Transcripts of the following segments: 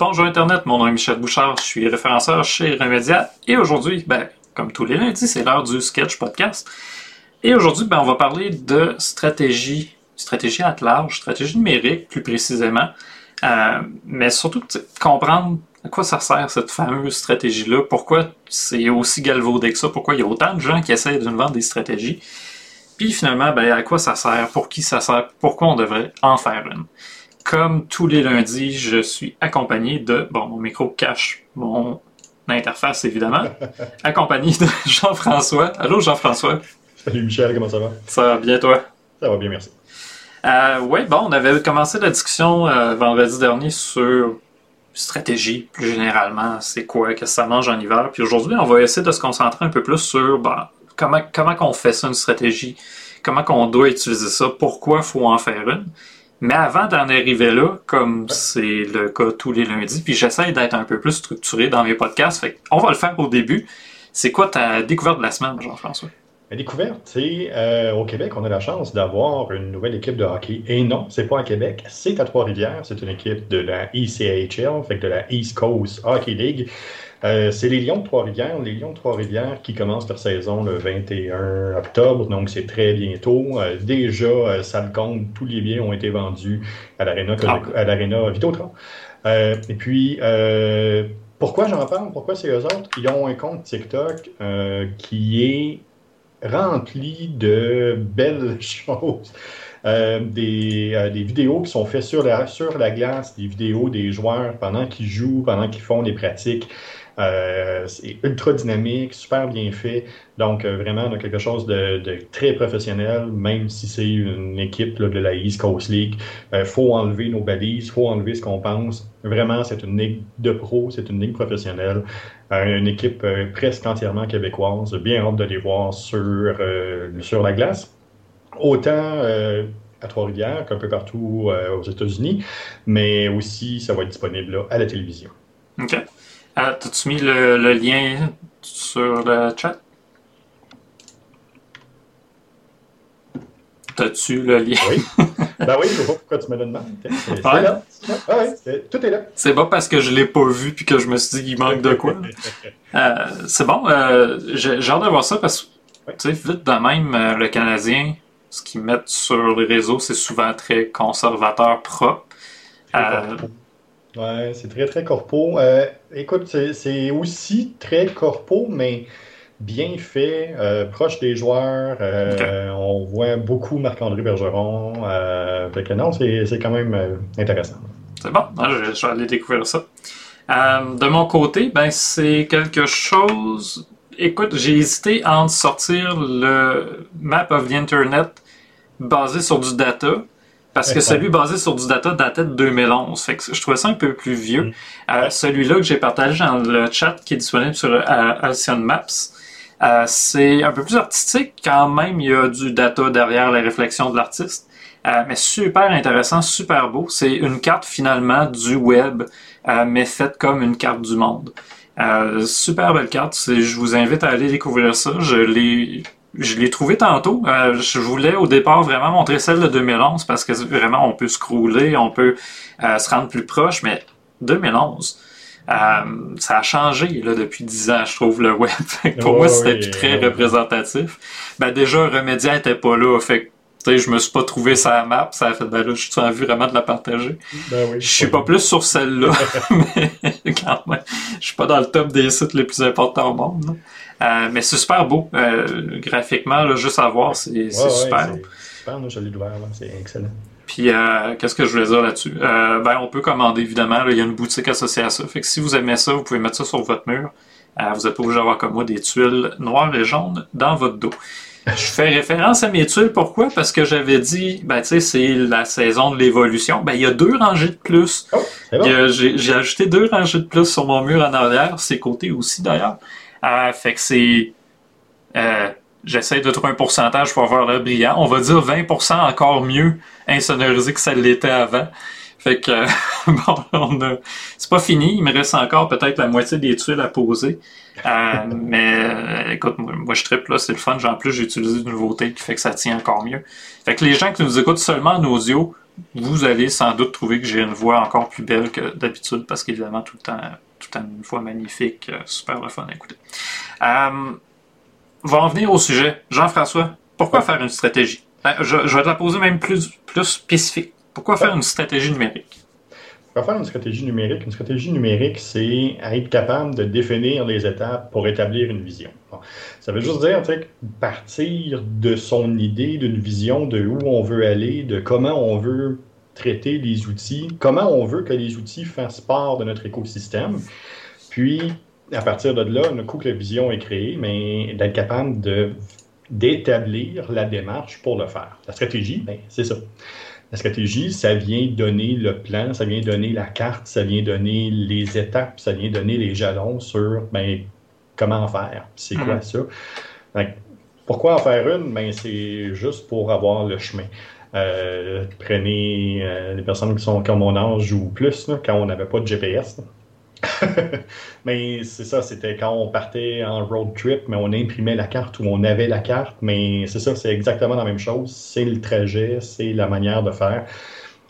Bonjour Internet, mon nom est Michel Bouchard, je suis référenceur chez Remedia et aujourd'hui, ben, comme tous les lundis, c'est l'heure du sketch podcast. Et aujourd'hui, ben, on va parler de stratégie, stratégie à large, stratégie numérique plus précisément, euh, mais surtout comprendre à quoi ça sert cette fameuse stratégie-là, pourquoi c'est aussi galvaudé que ça, pourquoi il y a autant de gens qui essaient de nous vendre des stratégies, puis finalement, ben, à quoi ça sert, pour qui ça sert, pourquoi on devrait en faire une. Comme tous les lundis, je suis accompagné de, bon, mon micro cache mon interface évidemment, accompagné de Jean-François. Allô Jean-François? Salut Michel, comment ça va? Ça va bien toi? Ça va bien, merci. Euh, oui, bon, on avait commencé la discussion euh, vendredi dernier sur stratégie, plus généralement, c'est quoi, qu'est-ce que ça mange en hiver. Puis aujourd'hui, on va essayer de se concentrer un peu plus sur ben, comment, comment qu'on fait ça, une stratégie, comment qu'on doit utiliser ça, pourquoi il faut en faire une? Mais avant d'en arriver là, comme c'est le cas tous les lundis, puis j'essaie d'être un peu plus structuré dans mes podcasts, on va le faire au début. C'est quoi ta découverte de la semaine, Jean-François? La découverte, c'est euh, au Québec, on a la chance d'avoir une nouvelle équipe de hockey. Et non, c'est pas à Québec, c'est à Trois-Rivières. C'est une équipe de la ECHL, de la East Coast Hockey League. Euh, c'est les Lions de Trois-Rivières. Les Lions de Trois-Rivières qui commencent leur saison le 21 octobre, donc c'est très bientôt. Euh, déjà, euh, ça le compte, tous les billets ont été vendus à l'Arena ah. Vidéotron. et puis, pourquoi j'en parle? Pourquoi c'est eux autres? Ils ont un compte TikTok qui est rempli de belles choses. des, des, vidéos qui sont faites sur la, sur la glace, des vidéos des joueurs pendant qu'ils jouent, pendant qu'ils font des pratiques. Euh, c'est ultra dynamique, super bien fait. Donc, euh, vraiment, on a quelque chose de, très professionnel, même si c'est une équipe de la East Coast League. Il euh, faut enlever nos balises, il faut enlever ce qu'on pense. Vraiment, c'est une ligue de pro, c'est une ligue professionnelle. une équipe presque entièrement québécoise. Bien hâte de les voir sur, la glace. Autant à Trois-Rivières qu'un peu partout aux États-Unis, mais aussi ça va être disponible à la télévision. OK. Ah, t'as-tu mis le, lien sur le chat? T'as-tu le lien? Oui. Ben oui, je vois pourquoi tu me le demandes. C'est là. Ah tout est là. C'est bon parce que je l'ai pas vu puis que je me suis dit qu'il manque de quoi. euh, c'est bon. Euh, j'ai hâte de voir ça parce que, tu sais, vite de même, euh, le Canadien, ce qu'ils mettent sur les réseaux, c'est souvent très conservateur propre. Euh, Ouais, c'est très, très corpo. Euh, écoute, c'est aussi très corpo, mais bien fait, euh, proche des joueurs. Euh, on voit beaucoup Marc-André Bergeron. fait que non, c'est quand même intéressant. C'est bon, ah, je, vais aller découvrir ça. de mon côté, ben c'est quelque chose. Écoute, j'ai hésité à en sortir le Map of the Internet basé sur du data parce que celui basé sur du data datait de 2011. Fait que je trouvais ça un peu plus vieux. Mm. Euh, celui-là que j'ai partagé dans le chat qui est disponible sur euh, Alcyon Maps, euh, c'est un peu plus artistique. Quand même, il y a du data derrière la réflexion de l'artiste. mais super intéressant, super beau. C'est une carte finalement du web, mais faite comme une carte du monde. super belle carte. Je vous invite à aller découvrir ça. Je l'ai je l'ai trouvé tantôt. Euh, je voulais au départ vraiment montrer celle de 2011 parce que vraiment on peut scroller, on peut euh, se rendre plus proche, mais 2011, euh, ça a changé là, depuis 10 ans, je trouve, le web. pour moi, c'était plus très représentatif. Ben, déjà, Remedia était pas là. Fait tu sais, je me suis pas trouvé sa map, ça a fait, ben là, je suis envie vraiment de la partager. Ben oui, je suis pas plus sur celle-là, mais quand même, je suis pas dans le top des sites les plus importants au monde. Euh, mais c'est super beau. Euh, graphiquement, là, juste à voir, c'est super. super, je l'ai ouvert, c'est excellent. Puis, euh, qu'est-ce que je voulais dire là-dessus? ben, on peut commander, évidemment. il y a une boutique associée à ça. Fait que si vous aimez ça, vous pouvez mettre ça sur votre mur. vous n'êtes pas obligé d'avoir comme moi des tuiles noires et jaunes dans votre dos. Je fais référence à mes tuiles, pourquoi? Parce que j'avais dit, ben, tu sais, c'est la saison de l'évolution. Ben, il y a deux rangées de plus. Oh, j'ai ajouté deux rangées de plus sur mon mur en arrière, ses côtés aussi d'ailleurs. Euh, fait que c'est. Euh, J'essaie de trouver un pourcentage pour avoir l'air brillant. On va dire 20% encore mieux insonorisé que ça l'était avant. Fait que bon, on a... c'est pas fini. Il me reste encore peut-être la moitié des tuiles à poser. Euh, mais euh, écoute, moi, je triple là, c'est le fun. En plus, j'ai utilisé une nouveauté qui fait que ça tient encore mieux. Fait que les gens qui nous écoutent seulement en audio, vous allez sans doute trouver que j'ai une voix encore plus belle que d'habitude, parce qu'évidemment, tout le temps, tout temps une voix magnifique, euh, super le fun à écouter. Euh, va en venir au sujet. Jean-François, pourquoi faire une stratégie? Ben, je, vais te la poser même plus, plus spécifique. Pourquoi faire une stratégie numérique? Pour faire une stratégie numérique, une stratégie numérique, c'est être capable de définir les étapes pour établir une vision. Ça veut juste dire, partir de son idée, d'une vision de où on veut aller, de comment on veut traiter les outils, comment on veut que les outils fassent part de notre écosystème. Puis, à partir de là, un coup que la vision est créée, mais d'être capable de d'établir la démarche pour le faire. La stratégie, ben, c'est ça. La stratégie, ça vient donner le plan, ça vient donner la carte, ça vient donner les étapes, ça vient donner les jalons sur ben, comment faire, c'est quoi hmm. ça? pourquoi en faire une? Ben, c'est juste pour avoir le chemin. Euh, prenez euh, les personnes qui sont comme mon âge ou plus, quand on n'avait pas de GPS. mais c'est ça, c'était quand on partait en road trip, mais on imprimait la carte ou on avait la carte, mais c'est ça, c'est exactement la même chose. C'est le trajet, c'est la manière de faire.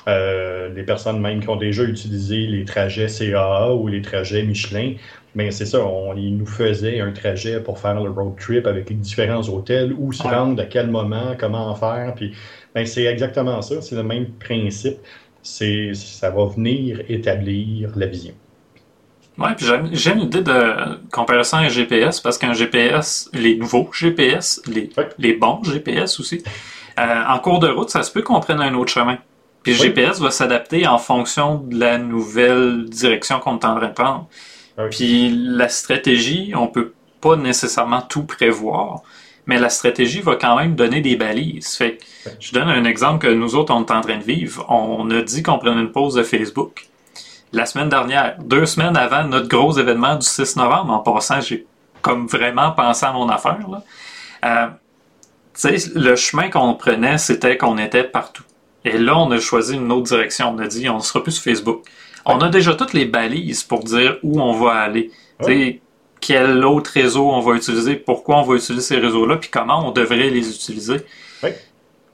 Euh, les personnes même qui ont déjà utilisé les trajets CAA ou les trajets Michelin, mais c'est ça, on, ils nous faisait un trajet pour faire le road trip avec les différents hôtels, où se rendre, à quel moment, comment en faire. Puis, ben, c'est exactement ça, c'est le même principe. C'est, ça va venir établir la vision. Ouais, puis j'aime l'idée de comparer ça à un GPS parce qu'un GPS, les nouveaux GPS, les, les bons GPS aussi, euh, en cours de route, ça se peut qu'on prenne un autre chemin. Puis le GPS va s'adapter en fonction de la nouvelle direction qu'on est en train de prendre. Puis la stratégie, on peut pas nécessairement tout prévoir, mais la stratégie va quand même donner des balises. Fait je donne un exemple que nous autres, on est en train de vivre. On a dit qu'on prenait une pause de Facebook la semaine dernière, deux semaines avant notre gros événement du 6 novembre. En passant, j'ai comme vraiment pensé à mon affaire. Euh, le chemin qu'on prenait, c'était qu'on était partout. Et là, on a choisi une autre direction. On a dit, on sera plus sur Facebook. On a déjà toutes les balises pour dire où on va aller. Quel autre réseau on va utiliser, pourquoi on va utiliser ces réseaux-là, puis comment on devrait les utiliser.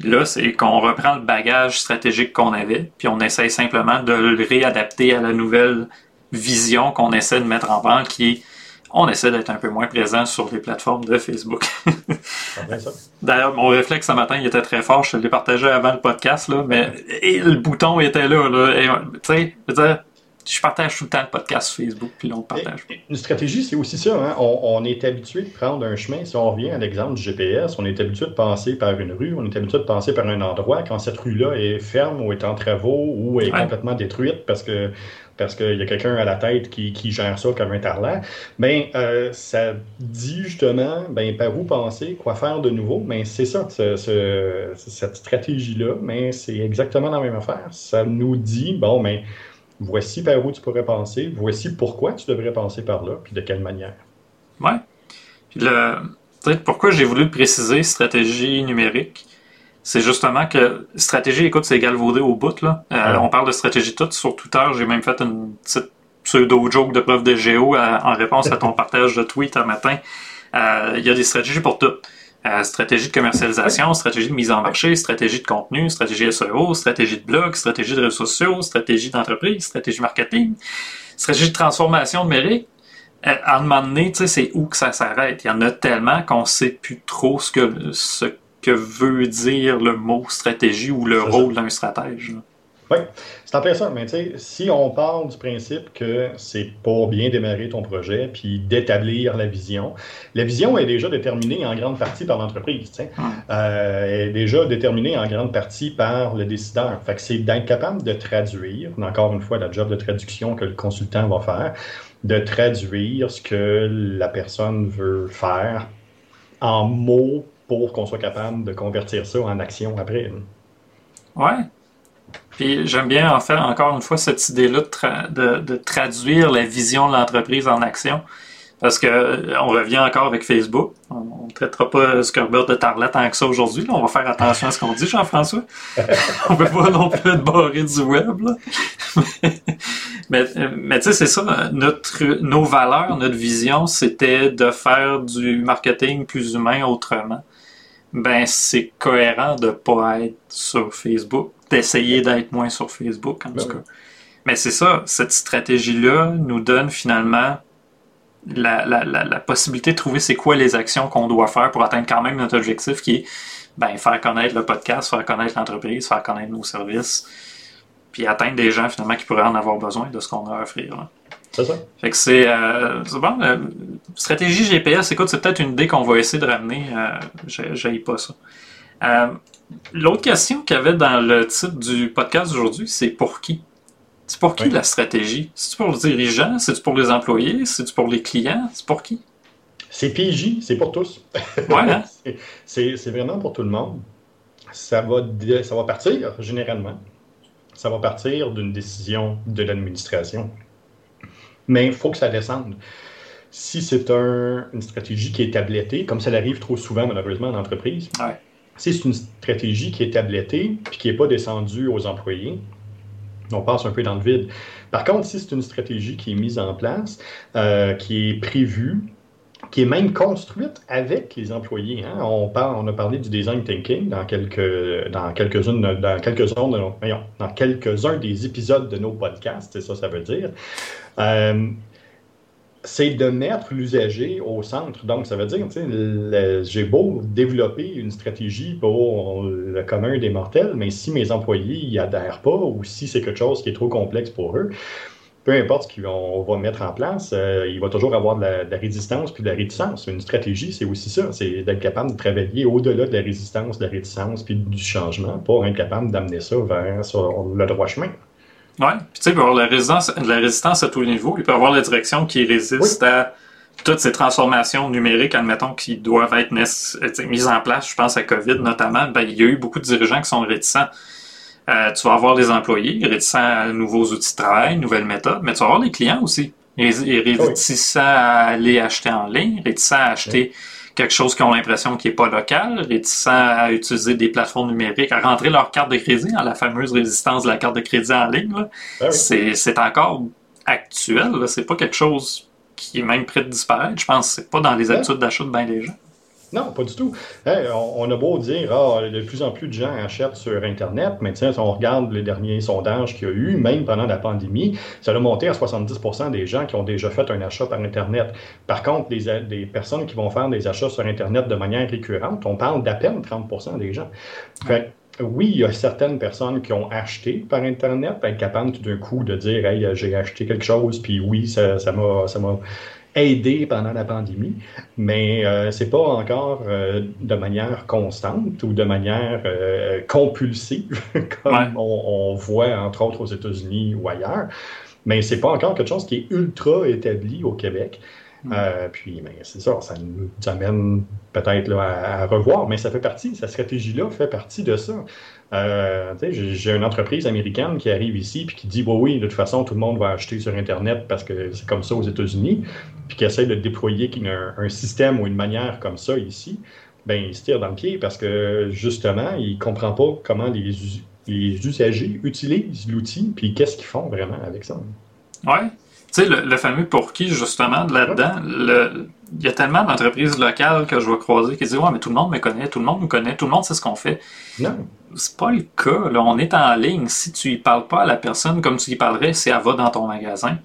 Là, c'est qu'on reprend le bagage stratégique qu'on avait, puis on essaye simplement de le réadapter à la nouvelle vision qu'on essaie de mettre en branle, qui est on essaie d'être un peu moins présent sur les plateformes de Facebook. D'ailleurs, mon réflexe ce matin, il était très fort. Je l'ai partagé avant le podcast, là, mais et le bouton était là. là tu sais, je partage tout le temps le podcast Facebook, puis l'on partage. Une stratégie, c'est aussi ça. Hein? On, est habitué de prendre un chemin. Si on revient à l'exemple du GPS, on est habitué de passer par une rue, on est habitué de passer par un endroit. Quand cette rue-là est ferme ou est en travaux ou est complètement détruite parce que parce qu'il y a quelqu'un à la tête qui, gère ça comme un tarlat, ben, euh, ça dit justement ben, par où penser, quoi faire de nouveau. Mais ben, c'est ça, cette stratégie-là, mais c'est exactement la même affaire. Ça nous dit, bon, mais ben, voici par où tu pourrais penser, voici pourquoi tu devrais penser par là, puis de quelle manière. Ouais. Puis le, pourquoi j'ai voulu préciser stratégie numérique, c'est justement que stratégie, écoute, c'est galvaudé au bout. Là. Euh, on parle de stratégie toute. Sur Twitter, j'ai même fait une petite pseudo-joke de preuve de géo euh, en réponse à ton partage de tweet un matin. Euh, il y a des stratégies pour tout. Euh, stratégie de commercialisation, stratégie de mise en marché, stratégie de contenu, stratégie SEO, stratégie de blog, stratégie de réseaux sociaux, stratégie d'entreprise, stratégie marketing, stratégie de transformation numérique. Euh, à un moment donné, c'est où que ça s'arrête. Il y en a tellement qu'on ne sait plus trop ce que, ce que veut dire le mot stratégie ou le rôle d'un stratège. Oui, en ça. Mais tu sais, si on part du principe que c'est pour bien démarrer ton projet puis d'établir la vision, la vision est déjà déterminée en grande partie par l'entreprise. Euh, elle est déjà déterminée en grande partie par le décideur. Fait que c'est d'être capable de traduire, encore une fois, la job de traduction que le consultant va faire, de traduire ce que la personne veut faire en mots pour qu'on soit capable de convertir ça en action après. Ouais, puis j'aime bien en faire encore une fois cette idée-là de, traduire la vision de l'entreprise en action. Parce que euh, on revient encore avec Facebook. On ne traitera pas Zuckerberg de tarlet tant que ça aujourd'hui. On va faire attention à ce qu'on dit, Jean-François. on peut pas non plus être barré du web. mais, mais tu sais, c'est ça. Notre, nos valeurs, notre vision, c'était de faire du marketing plus humain autrement. Ben, c'est cohérent de pas être sur Facebook d'essayer d'être moins sur Facebook, en Ben tout oui. cas. Mais c'est ça, cette stratégie-là nous donne finalement la, la, la, la possibilité de trouver c'est quoi les actions qu'on doit faire pour atteindre quand même notre objectif qui est ben, faire connaître le podcast, faire connaître l'entreprise, faire connaître nos services, puis atteindre des gens finalement qui pourraient en avoir besoin de ce qu'on a à offrir. C'est ça. Fait que c'est euh, c'est bon. euh, stratégie GPS, écoute, c'est peut-être une idée qu'on va essayer de ramener. Euh, j'ai- pas ça. L'autre question qu'il y avait dans le titre du podcast d'aujourd'hui, c'est pour qui? C'est pour qui Oui. la stratégie? C'est-tu pour le dirigeant? C'est-tu pour les employés? C'est-tu pour les clients? C'est pour qui? C'est PJ, c'est pour tous. Ouais, hein? C'est- vraiment pour tout le monde. Ça va, ça va partir, généralement, ça va partir d'une décision de l'administration. Mais il faut que ça descende. Si c'est un- une stratégie qui est tablettée, comme ça arrive trop souvent malheureusement en entreprise, Ouais. Si c'est une stratégie qui est tablettée puis qui n'est pas descendue aux employés, on passe un peu dans le vide. Par contre, si c'est une stratégie qui est mise en place, euh, qui est prévue, qui est même construite avec les employés. hein. On, a parlé du design thinking dans quelques-uns des épisodes de nos podcasts, c'est ça ça veut dire. Euh, c'est de mettre l'usager au centre. Donc, ça veut dire, tu sais, j'ai beau développer une stratégie pour le commun des mortels, mais si mes employés n'y adhèrent pas ou si c'est quelque chose qui est trop complexe pour eux, peu importe ce qu'on va mettre en place, euh, il va toujours avoir de la, de la résistance puis de la réticence. Une stratégie, c'est aussi ça, c'est d'être capable de travailler au-delà de la résistance, de la réticence puis du changement pour être capable d'amener ça vers sur le droit chemin. Ouais. Puis tu sais, il peut y avoir la résistance, la résistance à tous les niveaux. Il peut y avoir la direction qui résiste à toutes ces transformations numériques, admettons, qui doivent être euh, mises en place. Je pense à COVID notamment. Ben, il y a eu beaucoup de dirigeants qui sont réticents. Euh, tu vas avoir les employés réticents à nouveaux outils de travail, nouvelles méthodes, mais tu vas avoir les clients aussi. Ré- Réticents à aller acheter en ligne, réticents à acheter quelque chose qui ont l'impression qui n'est pas local, réticents à utiliser des plateformes numériques, à rentrer leur carte de crédit, hein, la fameuse résistance de la carte de crédit en ligne. Ben oui. C'est encore actuel, c'est pas quelque chose qui est même prêt de disparaître. Je pense que c'est pas dans les habitudes d'achat de bien des gens. Non, pas du tout. On, a beau dire, ah, de plus en plus de gens achètent sur Internet, mais tiens, si on regarde les derniers sondages qu'il y a eu, même pendant la pandémie, ça a monté à 70% des gens qui ont déjà fait un achat par Internet. Par contre, des personnes qui vont faire des achats sur Internet de manière récurrente, on parle d'à peine 30% des gens. Fait oui, il y a certaines personnes qui ont acheté par Internet, être capable tout d'un coup de dire, hey, j'ai acheté quelque chose, puis oui, ça m'a ça m'a aidé pendant la pandémie mais euh, c'est pas encore euh, de manière constante ou de manière euh, compulsive comme Ouais. on, on voit entre autres aux États-Unis ou ailleurs. Mais c'est pas encore quelque chose qui est ultra établi au Québec. Mm. Euh, puis, mais c'est ça, ça nous amène peut-être à, à revoir, mais ça fait partie, cette stratégie-là fait partie de ça. Euh, j'ai une entreprise américaine qui arrive ici puis qui dit bah oui, de toute façon, tout le monde va acheter sur Internet parce que c'est comme ça aux États-Unis, puis qui essaie de déployer un, système ou une manière comme ça ici, ben il se tire dans le pied parce que justement, il comprend pas comment les, les usagers utilisent l'outil puis qu'est-ce qu'ils font vraiment avec ça. Ouais. Tu sais, le, fameux pour qui, justement, de là-dedans, le- il y a tellement d'entreprises locales que je vais croiser qui disent Ouais, mais tout le monde me connaît, tout le monde nous connaît, tout le monde sait ce qu'on fait. Non, C'est pas le cas. Là. On est en ligne. Si tu y parles pas à la personne comme tu y parlerais si elle va dans ton magasin,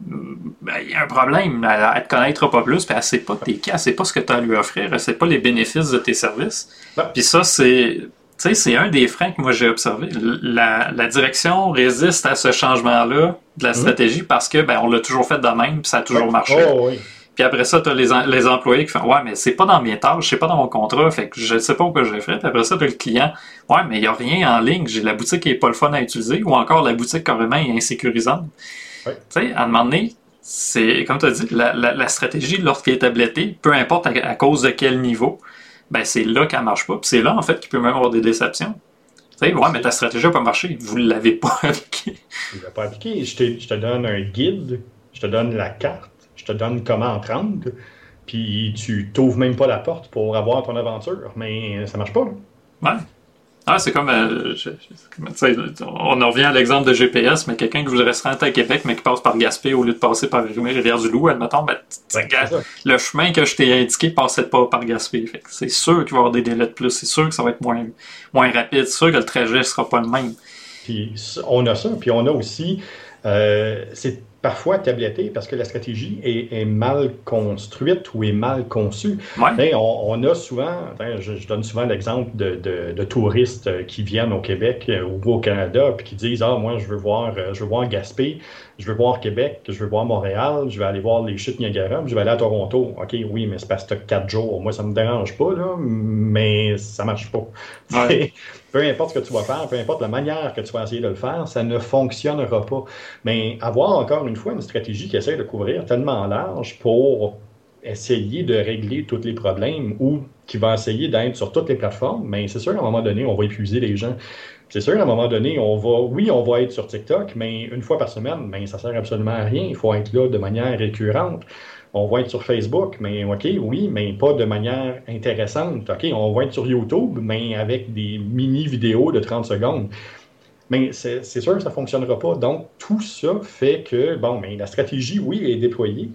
ben, il y a un problème. Elle, elle te connaîtra pas plus, puis elle sait pas tes cas, elle sait pas ce que tu as à lui offrir, elle sait pas les bénéfices de tes services. Puis ça, c'est. Tu sais, c'est un des freins que moi j'ai observé. La, la direction résiste à ce changement-là de la Mhm. stratégie parce que ben on l'a toujours fait de même, puis ça a toujours marché. Oh, oui. Puis après ça, tu as les, les employés qui font Ouais, mais c'est pas dans mes tâches, c'est pas dans mon contrat, fait que je sais pas pourquoi j'ai fait. Puis après ça, tu as le client Ouais, mais il n'y a rien en ligne, j'ai la boutique qui est pas le fun à utiliser, ou encore la boutique carrément est insécurisante. Ouais. Tu sais, à un moment donné, c'est comme tu as dit, la, la- la stratégie, lorsqu'elle est tablettée, peu importe à, à cause de quel niveau, ben c'est là qu'elle marche pas. Puis c'est là, en fait, qu'il peut même avoir des déceptions. Tu sais, ouais, mais ta stratégie n'a pas marché, vous ne l'avez pas appliquée. Tu ne l'as pas appliqué. Je, te- je te donne un guide, je te donne la carte, je te donne comment prendre, puis tu t'ouvres même pas la porte pour avoir ton aventure. Mais ça marche pas. là. Ouais. Ah, c'est comme, euh, on en revient à l'exemple de GPS, mais quelqu'un qui voudrait se rendre à Québec, mais qui passe par Gaspé au lieu de passer par Rivière-du-Loup, admettons, ben, le chemin que je t'ai indiqué passait pas par Gaspé. c'est sûr qu'il va y avoir des délais de plus, c'est sûr que ça va être moins, moins rapide, c'est sûr que le trajet sera pas le même. Puis on a ça, puis on a aussi, euh, c'est parfois tabletté parce que la stratégie est, mal construite ou est mal conçue. On, a souvent, je, donne souvent l'exemple de, touristes qui viennent au Québec euh, ou au Canada puis qui disent Ah, moi, je veux voir, euh, je veux voir Gaspé, je veux voir Québec, je veux voir Montréal, je vais aller voir les chutes Niagara, je vais aller à Toronto. OK, oui, mais c'est parce que quatre jours. Moi, ça me dérange pas, là, mais ça marche pas. peu importe ce que tu vas faire, peu importe la manière que tu vas essayer de le faire, ça ne fonctionnera pas. Mais avoir encore une fois une stratégie qui essaie de couvrir tellement large pour essayer de régler tous les problèmes ou qui va essayer d'être sur toutes les plateformes, mais c'est sûr qu'à un moment donné, on va épuiser les gens. C'est sûr qu'à un moment donné, on va, oui, on va être sur TikTok, mais une fois par semaine, mais ça sert absolument à rien. Il faut être là de manière récurrente on va être sur Facebook, mais OK, oui, mais pas de manière intéressante. OK, on va être sur YouTube, mais avec des mini-vidéos de 30 secondes. Mais c'est sûr que ça ne fonctionnera pas. Donc, tout ça fait que, bon, mais la stratégie, oui, est déployée,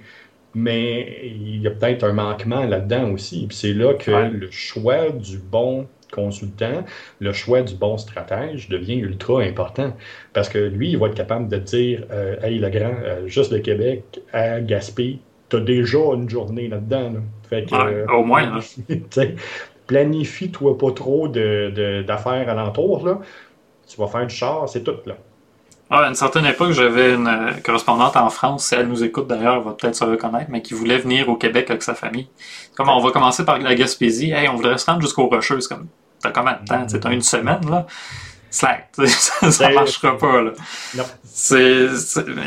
mais il y a peut-être un manquement là-dedans aussi. Puis c'est là que le choix du bon consultant, le choix du bon stratège devient ultra important. Parce que lui, il va être capable de dire euh, Hey, le grand, euh, juste le Québec à Gaspé, tu as déjà une journée là-dedans. Fait que, euh, au moins. Planifie-toi pas trop d'affaires de, d'affaires alentour. Là. Tu vas faire du char, c'est tout. là. Ah, à une certaine époque, j'avais une euh, correspondante en France, si elle nous écoute d'ailleurs, elle va peut-être se reconnaître, mais qui voulait venir au Québec avec sa famille. Comme on va commencer par la Gaspésie, hey, on voudrait se rendre jusqu'aux Rocheuses. Comme, t'as combien de temps? T'as une semaine, là? Slack. ça, ne marchera pas. Là. Non. C'est,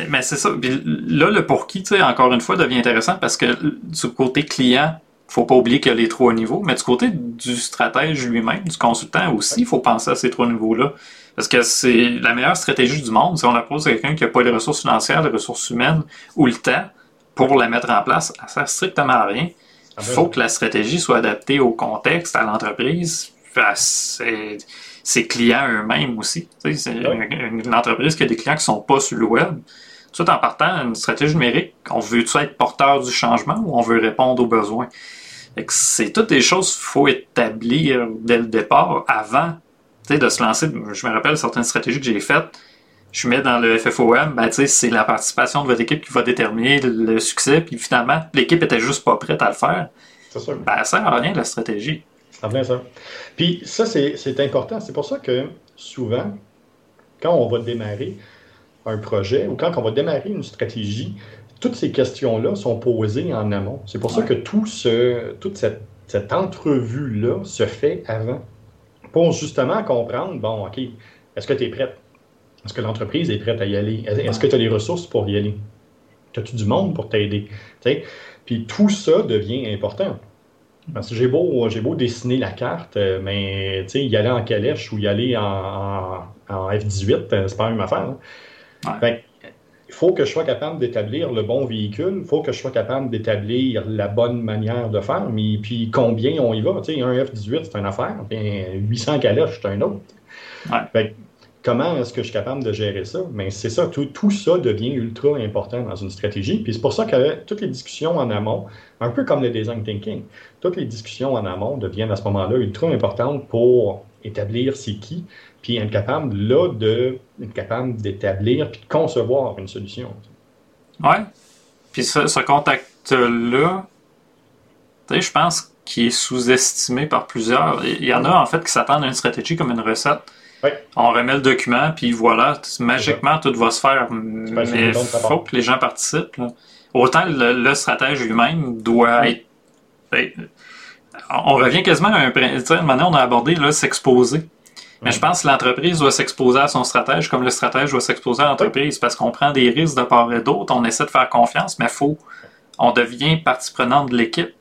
mais c'est ça. là, le pour qui, encore une fois, devient intéressant parce que du côté client, faut pas oublier qu'il y a les trois niveaux, mais du côté du stratège lui-même, du consultant aussi, il faut penser à ces trois niveaux-là. Parce que c'est la meilleure stratégie du monde. Si on la pose à quelqu'un qui n'a pas les ressources financières, les ressources humaines ou le temps pour la mettre en place, ça sert strictement à rien. Il faut que la stratégie soit adaptée au contexte, à l'entreprise. C'est ses clients eux-mêmes aussi. C'est une, entreprise qui a des clients qui ne sont pas sur le web. Tout en partant, une stratégie numérique, on veut-tu être porteur du changement ou on veut répondre aux besoins? C'est toutes des choses qu'il faut établir dès le départ avant de se lancer. Je me rappelle certaines stratégies que j'ai faites. Je mets dans le FFOM, ben, c'est la participation de votre équipe qui va déterminer le succès. Puis finalement, l'équipe était juste pas prête à le faire. Sûr. Ben, ça sert à rien la stratégie. C'est ça. Puis ça, c'est important. C'est pour ça que souvent, quand on va démarrer un projet ou quand on va démarrer une stratégie, toutes ces questions-là sont posées en amont. C'est pour ça que tout ce, toute cette, cette entrevue-là se fait avant. Pour justement comprendre, bon, OK, est-ce que tu es prête? Est-ce que l'entreprise est prête à y aller? Est-ce que tu as les ressources pour y aller? As-tu du monde pour t'aider? Puis tout ça devient important. Parce que j'ai beau, j'ai beau dessiner la carte, euh, mais y aller en calèche ou y aller en, F-18, euh, c'est pas la même affaire. Hein. il faut que je sois capable d'établir le bon véhicule, il faut que je sois capable d'établir la bonne manière de faire, mais puis combien on y va. un F-18, c'est une affaire, 800 calèches, c'est un autre comment est-ce que je suis capable de gérer ça? Mais c'est ça, tout, tout, ça devient ultra important dans une stratégie. Puis c'est pour ça que toutes les discussions en amont, un peu comme le design thinking, toutes les discussions en amont deviennent à ce moment-là ultra importantes pour établir c'est qui, puis être capable là de être capable d'établir puis de concevoir une solution. Ouais. Puis ce, contact-là, je pense qu'il est sous-estimé par plusieurs. Il y en a en fait qui s'attendent à une stratégie comme une recette on remet le document, puis voilà, magiquement, tout va se faire. Mais il faut que les gens participent. Autant le, stratège lui-même doit être. Ben, on revient quasiment à un. Maintenant, on a abordé s'exposer. Mais je pense que l'entreprise doit s'exposer à son stratège comme le stratège doit s'exposer à l'entreprise parce qu'on prend des risques de part et d'autre, on essaie de faire confiance, mais faut, on devient partie prenante de l'équipe.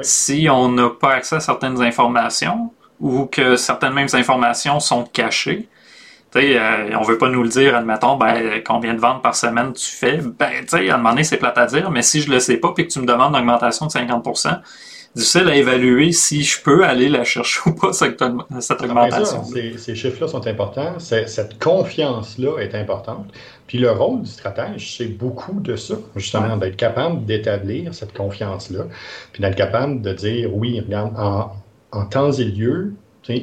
Si on n'a pas accès à certaines informations, ou que certaines mêmes informations sont cachées. Euh, on veut pas nous le dire, admettons, ben, combien de ventes par semaine tu fais. Ben, tu sais, à un moment donné, c'est plate à dire, mais si je le sais pas puis que tu me demandes une augmentation de 50%, difficile à évaluer si je peux aller la chercher ou pas, cette, cette Ah, augmentation. ces, ces chiffres-là sont importants. Cette confiance-là est importante. Puis le rôle du stratège, c'est beaucoup de ça, justement, d'être capable d'établir cette confiance-là, puis d'être capable de dire, oui, regarde, en, en temps et lieu,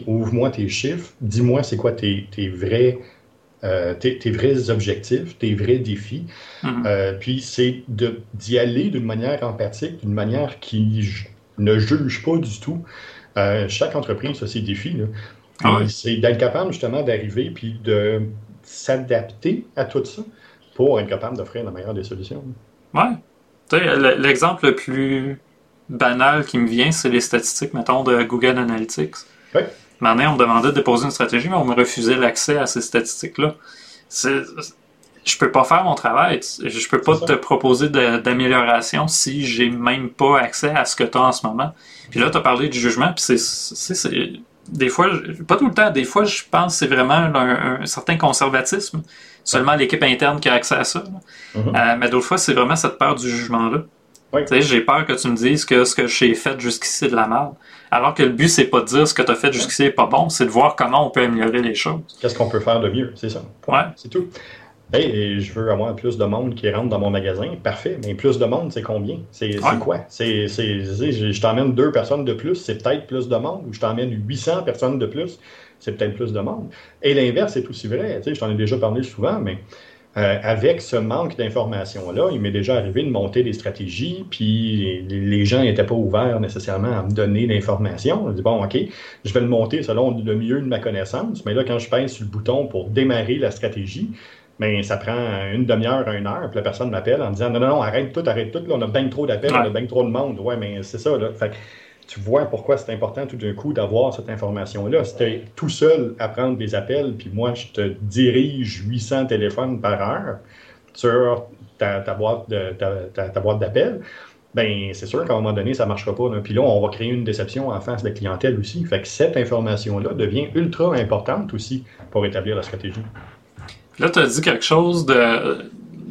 ouvre-moi tes chiffres, dis-moi c'est quoi tes, tes vrais, euh, tes, tes vrais objectifs, tes vrais défis. Mhm. Euh, puis c'est d'y aller d'une manière empathique, d'une manière qui ne juge pas du tout. Euh, chaque entreprise a ses défis. Ah ouais. C'est d'être capable justement d'arriver puis de s'adapter à tout ça pour être capable d'offrir la meilleure des solutions. Le- l'exemple le plus banal qui me vient, c'est les statistiques, mettons, de Google Analytics. Ouais. Maintenant, on me demandait de déposer une stratégie, mais on me refusait l'accès à ces statistiques-là. Je peux pas faire mon travail. Je peux pas te ça. proposer d'amélioration si j'ai même pas accès à ce que tu as en ce moment. Puis là, tu as parlé du jugement, puis c'est- Des fois, pas tout le temps, des fois, je pense que c'est vraiment un, un certain conservatisme. Seulement l'équipe interne qui a accès à ça. Mhm. Euh, mais d'autres fois, c'est vraiment cette peur du jugement-là. Oui. Tu sais, j'ai peur que tu me dises que ce que j'ai fait jusqu'ici c'est de la merde. Alors que le but, c'est pas de dire ce que tu as fait jusqu'ici est pas bon, c'est de voir comment on peut améliorer les choses. Qu'est-ce qu'on peut faire de mieux? C'est ça. Ouais. C'est tout. Hey, et je veux avoir plus de monde qui rentre dans mon magasin. Parfait. Mais plus de monde, c'est combien? C'est Ouais. quoi? C'est, je je t'emmène deux personnes de plus, c'est peut-être plus de monde. Ou je t'emmène 800 personnes de plus, c'est peut-être plus de monde. Et l'inverse est aussi vrai. Tu sais, je t'en ai déjà parlé souvent, mais euh, avec ce manque d'informations-là, il m'est déjà arrivé de monter des stratégies, puis les- les gens n'étaient pas ouverts nécessairement à me donner l'information. Je dis, bon, OK, je vais le monter selon le mieux de ma connaissance, mais là, quand je pèse sur le bouton pour démarrer la stratégie, ben, ça prend une demi-heure, une heure, puis la personne m'appelle en me disant Non, non, non, arrête tout, arrête tout, là, on a bien trop d'appels, Ouais. on a bien trop de monde. Ouais, mais c'est ça, là. Fait que tu vois pourquoi c'est important tout d'un coup d'avoir cette information-là. Si es tout seul à prendre des appels, puis moi, je te dirige 800 téléphones par heure sur ta, boîte de- ta, boîte d'appels, ben c'est sûr qu'à un moment donné, ça ne marchera pas. là. Puis là, on va créer une déception en face de la clientèle aussi. Fait que cette information-là devient ultra importante aussi pour établir la stratégie. Là, tu as dit quelque chose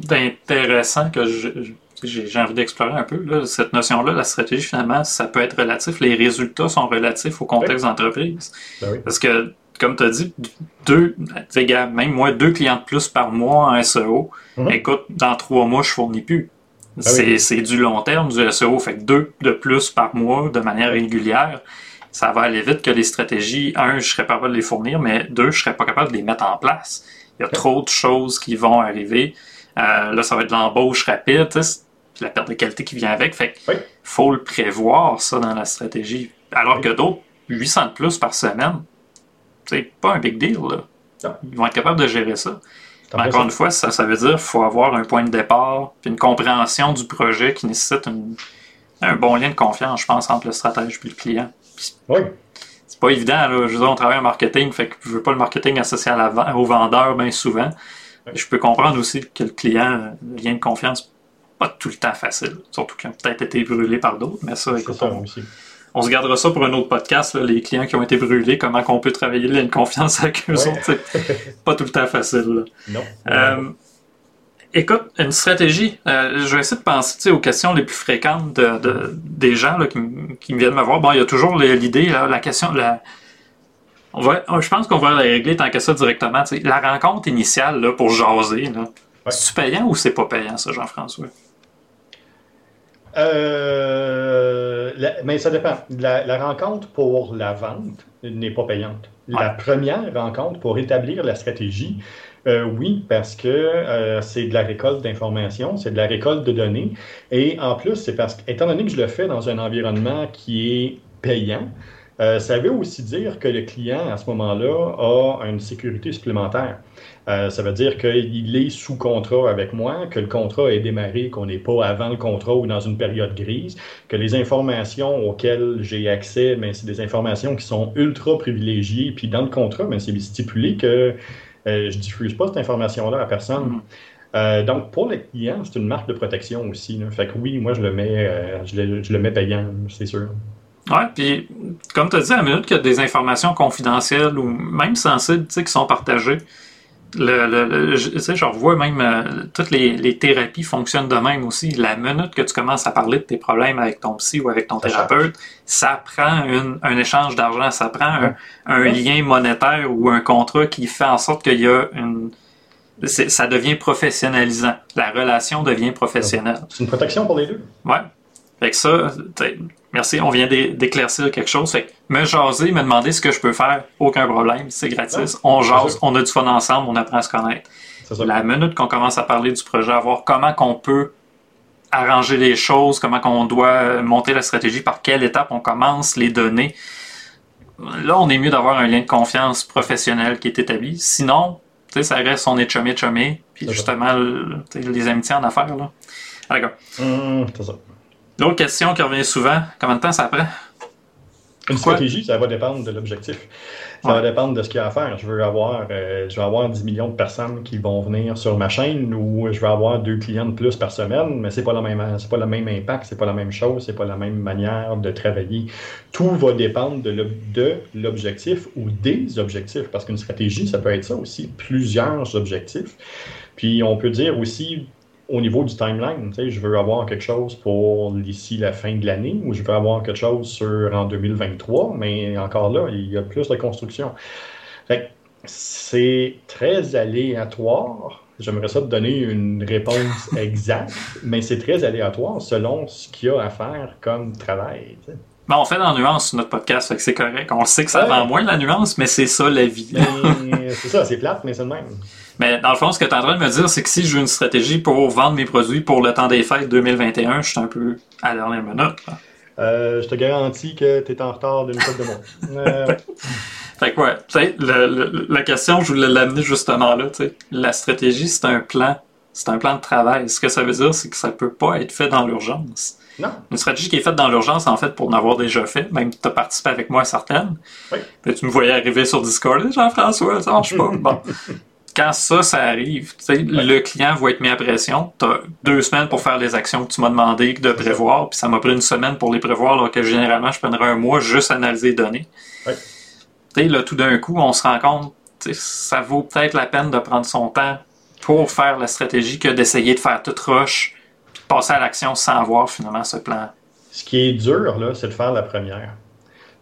d'intéressant que je- j'ai envie d'explorer un peu. Là. Cette notion-là, la stratégie, finalement, ça peut être relatif. Les résultats sont relatifs au contexte d'entreprise. Ben oui. Parce que, comme tu as dit, deux, même moi, deux clients de plus par mois en SEO, Mhm. écoute, dans trois mois, je fournis plus. C'est oui. c'est du long terme, du SEO. Fait que deux de plus par mois de manière régulière, ça va aller vite que les stratégies, un, je serais pas capable de les fournir, mais deux, je serais pas capable de les mettre en place. Il y a trop de choses qui vont arriver. Euh, là, ça va être de l'embauche rapide, la perte de qualité qui vient avec. Fait que Oui. faut le prévoir, ça, dans la stratégie. Alors Oui. que d'autres, 800 de plus par semaine, c'est pas un big deal, là. Non. Ils vont être capables de gérer ça. Mais encore une fois, ça, ça veut dire qu'il faut avoir un point de départ, puis une compréhension du projet qui nécessite une- un bon lien de confiance, je pense, entre le stratège et le client. Puis Oui, c'est pas évident, là. Je veux dire, on travaille en marketing, fait que je veux pas le marketing associé à la vente- au vendeur bien souvent. Je peux comprendre aussi que le client, le lien de confiance, pas tout le temps facile. Surtout qu'ils ont peut-être été brûlés par d'autres, mais ça, écoute, ça on, on se gardera ça pour un autre podcast, là, les clients qui ont été brûlés, comment qu'on peut travailler le lien de confiance avec eux Ouais. autres. Pas tout le temps facile. là. Non. Euh, écoute, une stratégie. euh, je vais essayer de penser aux questions les plus fréquentes de, de- des gens là, qui, viennent me voir. Bon, il y a toujours l'idée, là, la question. La... On va, je pense qu'on va la régler tant que ça directement. La rencontre initiale là, pour jaser, là, Ouais. c'est payant ou c'est pas payant, ça, Jean-François? Euh, la- mais ça dépend. La, la rencontre pour la vente n'est pas payante. La première rencontre pour établir la stratégie, euh, oui, parce que euh, c'est de la récolte d'informations, c'est de la récolte de données. Et en plus, c'est parce que, étant donné que je le fais dans un environnement qui est payant, ça veut aussi dire que le client, à ce moment-là, a une sécurité supplémentaire. Euh, ça veut dire qu'il est sous contrat avec moi, que le contrat est démarré, qu'on n'est pas avant le contrat ou dans une période grise, que les informations auxquelles j'ai accès, ben, c'est des informations qui sont ultra privilégiées. Puis dans le contrat, ben, c'est stipulé que euh, je diffuse pas cette information-là à personne. Mhm. Euh, donc, pour le client, c'est une marque de protection aussi. là. Fait que oui, moi, je le mets, euh, je le, je le mets payant, c'est sûr. Ouais, puis comme tu as dit, à la minute qu'il y a des informations confidentielles ou même sensibles tu sais, qui sont partagées, le, le, le- je, sais, je revois même euh, toutes les, les thérapies fonctionnent de même aussi. La minute que tu commences à parler de tes problèmes avec ton psy ou avec ton Ça thérapeute, ça prend une- un échange d'argent, ça prend un, un lien monétaire ou un contrat qui fait en sorte qu'il y a une. Ça devient professionnalisant. La relation devient professionnelle. C'est une protection pour les deux? Ouais. Fait que ça, merci, on vient d'é- d'éclaircir quelque chose. Fait que me jaser, me demander ce que je peux faire, aucun problème, c'est gratis. On jase, on a du fun ensemble, on apprend à se connaître. La minute qu'on commence à parler du projet, à voir comment qu'on peut arranger les choses, comment qu'on doit euh, monter la stratégie, par quelle étape on commence, les données. Là, on est mieux d'avoir un lien de confiance professionnel qui est établi. Sinon, tu sais, ça reste, on est chumé chumé, puis justement, le- les amitiés en affaires, là. D'accord. Hum, c'est ça. L'autre question qui revient souvent, combien de temps ça prend? Une stratégie, ça va dépendre de l'objectif. Ça Ouais. va dépendre de ce qu'il y a à faire. Je veux avoir, euh, je veux avoir 10 millions de personnes qui vont venir sur ma chaîne ou je veux avoir deux clients de plus par semaine, mais c'est pas la même, c'est pas le même impact, c'est pas la même chose, c'est pas la même manière de travailler. Tout va dépendre de l'objectif ou des objectifs, parce qu'une stratégie, ça peut être ça aussi, plusieurs objectifs. Puis on peut dire aussi au niveau du timeline, tu sais, je veux avoir quelque chose pour d'ici la fin de l'année ou je veux avoir quelque chose sur en 2023, mais encore là, il y a plus de construction. C'est très aléatoire. J'aimerais ça te donner une réponse exacte, mais c'est très aléatoire selon ce qu'il y a à faire comme travail. tu sais. Bon, on fait dans la nuance sur notre podcast, fait que c'est correct. On le sait que ça Ouais. vend moins la nuance, mais c'est ça la vie. Mais c'est ça, c'est plate, mais c'est le même. Mais dans le fond, ce que tu es en train de me dire, c'est que si je veux une stratégie pour vendre mes produits pour le temps des fêtes 2021, je suis un peu à la dernière minute. Euh, je te garantis que tu es en retard d'une couple de mois. Euh. Fait que ouais, tu sais, le- le- la question, je voulais l'amener justement là, tu sais. La stratégie, c'est un plan. C'est un plan de travail. Ce que ça veut dire, c'est que ça peut pas être fait dans l'urgence. Non. Une stratégie qui est faite dans l'urgence, en fait, pour en avoir déjà fait, même tu as participé avec moi à certaines. Oui. Puis tu me voyais arriver sur Discord, Jean-François, ça marche pas. Bon. Quand ça, ça arrive, le client va être mis à pression. Tu as deux semaines pour faire les actions que tu m'as demandé de prévoir, puis ça m'a pris une semaine pour les prévoir, alors que généralement, je prendrais un mois juste à analyser les données. Sais, là, tout d'un coup, on se rend compte, ça vaut peut-être la peine de prendre son temps pour faire la stratégie que d'essayer de faire toute rush, puis de passer à l'action sans avoir finalement ce plan. Ce qui est dur, là, c'est de faire la première.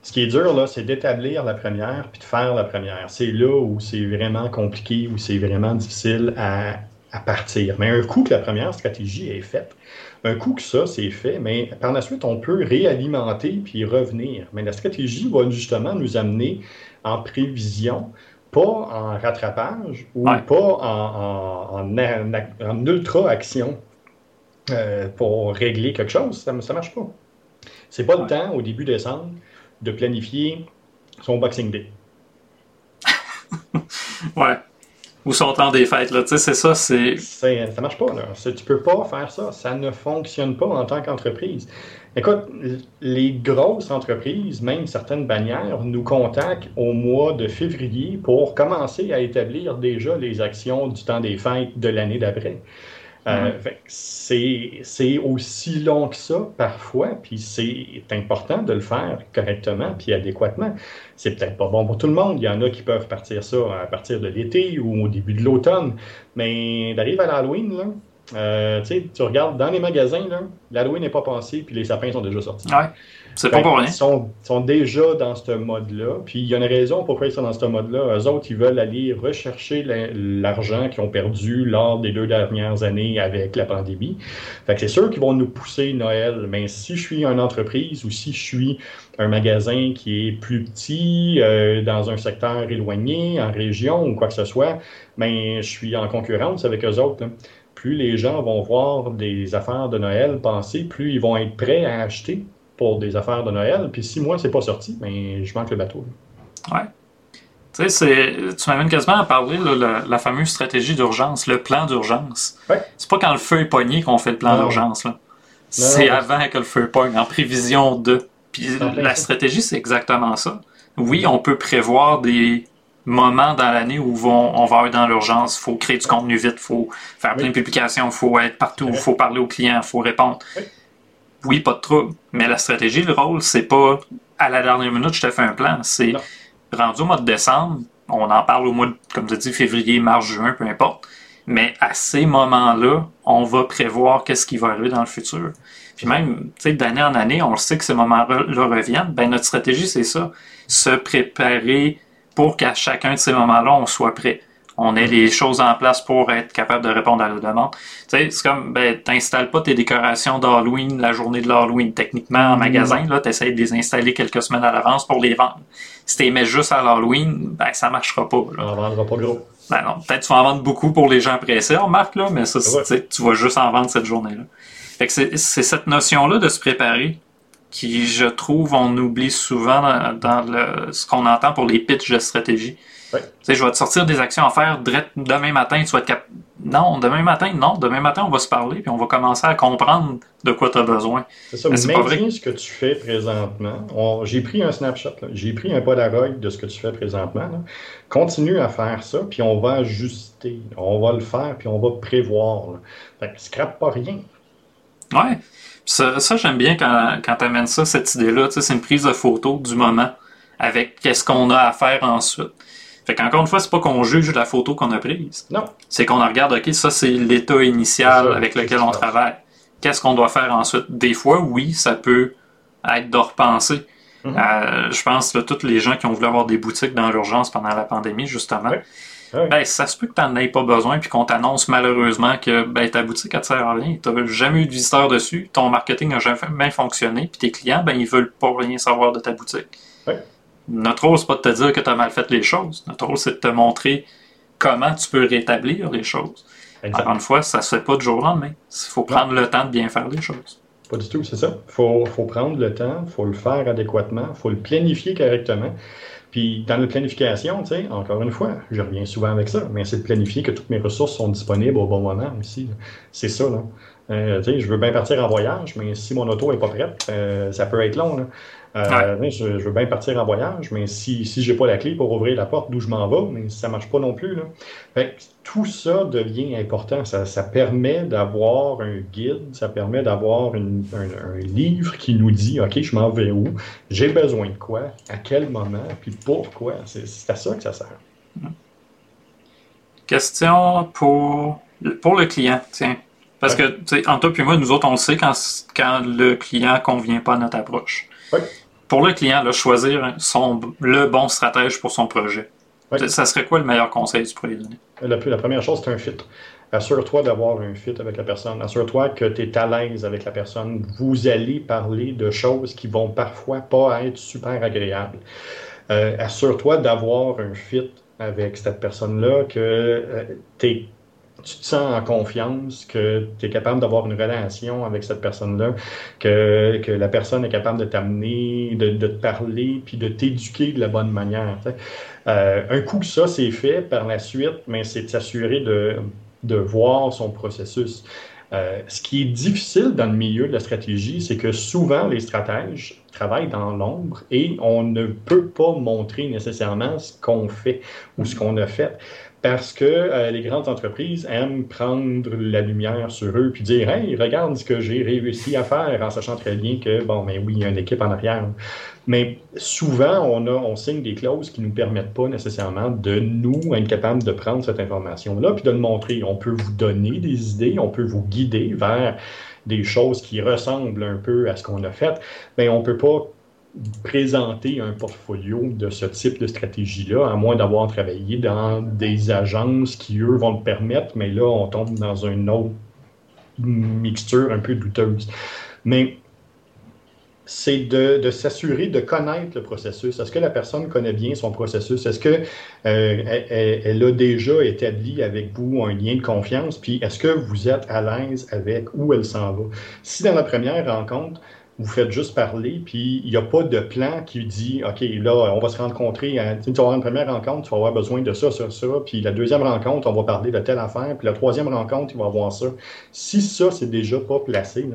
Ce qui est dur, là, c'est d'établir la première puis de faire la première. C'est là où c'est vraiment compliqué, où c'est vraiment difficile à, à partir. Mais un coup que la première stratégie est faite, un coup que ça, c'est fait, mais par la suite, on peut réalimenter puis revenir. Mais la stratégie va justement nous amener en prévision, pas en rattrapage ou Ouais. pas en, en, en, en- en ultra-action euh, pour régler quelque chose. Ça ne marche pas. C'est pas le temps, au début décembre, de planifier son Boxing Day. Ouais. Ou son temps des fêtes, là. Tu sais, c'est ça, c'est. C'est- Ça marche pas, là. Tu peux pas faire ça. Ça ne fonctionne pas en tant qu'entreprise. Écoute, les grosses entreprises, même certaines bannières, nous contactent au mois de février pour commencer à établir déjà les actions du temps des fêtes de l'année d'après. Euh, c'est aussi long que ça parfois, puis c'est important de le faire correctement puis adéquatement. C'est peut-être pas bon pour tout le monde. Il y en a qui peuvent partir ça à partir de l'été ou au début de l'automne, mais d'arriver à l'Halloween, là, euh, tu regardes dans les magasins, là, l'Halloween n'est pas passé puis les sapins sont déjà sortis. Ouais. C'est pas pour rien. sont, sont déjà dans ce mode-là. Puis il y a une raison pourquoi ils sont dans ce mode-là. Eux autres, ils veulent aller rechercher la- l'argent qu'ils ont perdu lors des deux dernières années avec la pandémie. Fait que c'est sûr qu'ils vont nous pousser Noël. Mais si je suis une entreprise ou si je suis un magasin qui est plus petit, euh, dans un secteur éloigné, en région ou quoi que ce soit, ben, je suis en concurrence avec eux autres. là. Plus les gens vont voir des affaires de Noël passer, plus ils vont être prêts à acheter pour des affaires de Noël. Puis si moi, c'est pas sorti, ben, je manque le bateau. là. Tu sais, tu m'amènes quasiment à parler là, la, la fameuse stratégie d'urgence, le plan d'urgence. Ouais. C'est pas quand le feu est pogné qu'on fait le plan d'urgence. là. C'est avant que le feu pogne, en prévision de. Puis la stratégie, c'est exactement ça. Oui, on peut prévoir des moments dans l'année où vont- on va être dans l'urgence. Il faut créer du contenu vite, il faut faire plein de publications, il faut être partout, il faut parler aux clients, il faut répondre. Oui. Oui, pas de trouble. Mais la stratégie, le rôle, c'est pas à la dernière minute, je te fais un plan. C'est rendu au mois de décembre, on en parle au mois de, comme tu dis, février, mars, juin, peu importe. Mais à ces moments-là, on va prévoir qu'est-ce qui va arriver dans le futur. Puis même, tu sais, d'année en année, on le sait que ces moments-là reviennent. Ben, notre stratégie, c'est ça. Se préparer pour qu'à chacun de ces moments-là, on soit prêt. On ait les choses en place pour être capable de répondre à la demande. Tu sais, c'est comme, ben, t'installes pas tes décorations d'Halloween la journée de l'Halloween. Techniquement, en mm. magasin, là, t'essayes de les installer quelques semaines à l'avance pour les vendre. Si tu les mets juste à l'Halloween, ben, ça marchera pas. Là. On vendra pas gros. Ben non, peut-être tu vas en vendre beaucoup pour les gens pressés, remarque, là, mais ça, tu vas juste en vendre cette journée-là. Fait que c'est cette notion-là de se préparer qui, je trouve, on oublie souvent dans, le, ce qu'on entend pour les pitchs de stratégie. Tu sais, je vais te sortir des actions à faire demain matin, tu vas être cap... Non, demain matin, non. Demain matin, on va se parler puis on va commencer à comprendre de quoi tu as besoin. C'est ça, mais pas vrai. ce que tu fais présentement. J'ai pris un snapshot, j'ai pris un polaroid de ce que tu fais présentement. Continue à faire ça, puis on va ajuster. On va le faire, puis on va prévoir. Fait que scrape pas rien. Ouais. Ça, ça j'aime bien quand, quand tu amènes ça, cette idée-là. C'est une prise de photo du moment avec qu'est-ce qu'on a à faire ensuite. Fait qu'encore une fois, c'est pas qu'on juge la photo qu'on a prise. Non. C'est qu'on regarde, OK, ça, c'est l'état initial avec lequel on travaille. Qu'est-ce qu'on doit faire ensuite? Des fois, oui, ça peut être de repenser. Mm-hmm. Euh, je pense que tous les gens qui ont voulu avoir des boutiques dans l'urgence pendant la pandémie, justement, ben, ça se peut que tu n'en aies pas besoin puis qu'on t'annonce malheureusement que ben, ta boutique ne sert à rien. Tu n'as jamais eu de visiteurs dessus, ton marketing n'a jamais fonctionné, puis tes clients, ben, ils veulent pas rien savoir de ta boutique. Notre rôle, c'est pas de te dire que tu as mal fait les choses. Notre rôle, c'est de te montrer comment tu peux rétablir les choses. Encore une fois, ça ne se fait pas du jour au lendemain. Il faut prendre le temps de bien faire les choses. Pas du tout, c'est ça. Il faut, faut, prendre le temps, il faut le faire adéquatement, il faut le planifier correctement. Puis dans la planification, tu sais, encore une fois, je reviens souvent avec ça, mais c'est de planifier que toutes mes ressources sont disponibles au bon moment aussi. C'est ça, là. Euh, je veux bien partir en voyage, mais si mon auto n'est pas prête, euh, ça peut être long. Là. Euh, je, veux bien partir en voyage, mais si, si je n'ai pas la clé pour ouvrir la porte d'où je m'en vais, mais ça ne marche pas non plus. Là. tout ça devient important. Ça, ça permet d'avoir un guide, ça permet d'avoir un, un, livre qui nous dit OK, je m'en vais où, j'ai besoin de quoi, à quel moment, puis pourquoi. C'est à ça que ça sert. Question pour, pour le client, tiens. Parce que, en toi et moi, nous autres, on le sait quand, quand le client ne convient pas à notre approche. Pour le client, là, choisir son, le bon stratège pour son projet. Ça serait quoi le meilleur conseil que tu pourrais lui donner? La, la première chose, c'est un fit. Assure-toi d'avoir un fit avec la personne. Assure-toi que tu es à l'aise avec la personne. Vous allez parler de choses qui vont parfois pas être super agréables. Euh, assure-toi d'avoir un fit avec cette personne-là, que euh, tu es tu te sens en confiance, que tu es capable d'avoir une relation avec cette personne-là, que, que, la personne est capable de t'amener, de, te parler, puis de t'éduquer de la bonne manière. Euh, un coup que ça, c'est fait par la suite, mais c'est de s'assurer de, de voir son processus. Euh, ce qui est difficile dans le milieu de la stratégie, c'est que souvent les stratèges travaillent dans l'ombre et on ne peut pas montrer nécessairement ce qu'on fait ou ce qu'on a fait parce que euh, les grandes entreprises aiment prendre la lumière sur eux puis dire Hey, regarde ce que j'ai réussi à faire en sachant très bien que, bon, mais ben oui, il y a une équipe en arrière. Mais souvent, on, a, on signe des clauses qui ne nous permettent pas nécessairement de nous être capables de prendre cette information-là puis de le montrer. On peut vous donner des idées, on peut vous guider vers des choses qui ressemblent un peu à ce qu'on a fait, mais on ne peut pas présenter un portfolio de ce type de stratégie-là, à moins d'avoir travaillé dans des agences qui, eux, vont le permettre, mais là, on tombe dans une autre mixture un peu douteuse. Mais c'est de, s'assurer de connaître le processus. Est-ce que la personne connaît bien son processus? Est-ce qu'elle euh, a déjà établi avec vous un lien de confiance? Puis est-ce que vous êtes à l'aise avec où elle s'en va? Si dans la première rencontre, vous faites juste parler, puis il n'y a pas de plan qui dit OK, là, on va se rencontrer. tu vas avoir une première rencontre, tu vas avoir besoin de ça, ça, ça. Puis la deuxième rencontre, on va parler de telle affaire. Puis la troisième rencontre, il va avoir ça. Si ça, c'est déjà pas placé,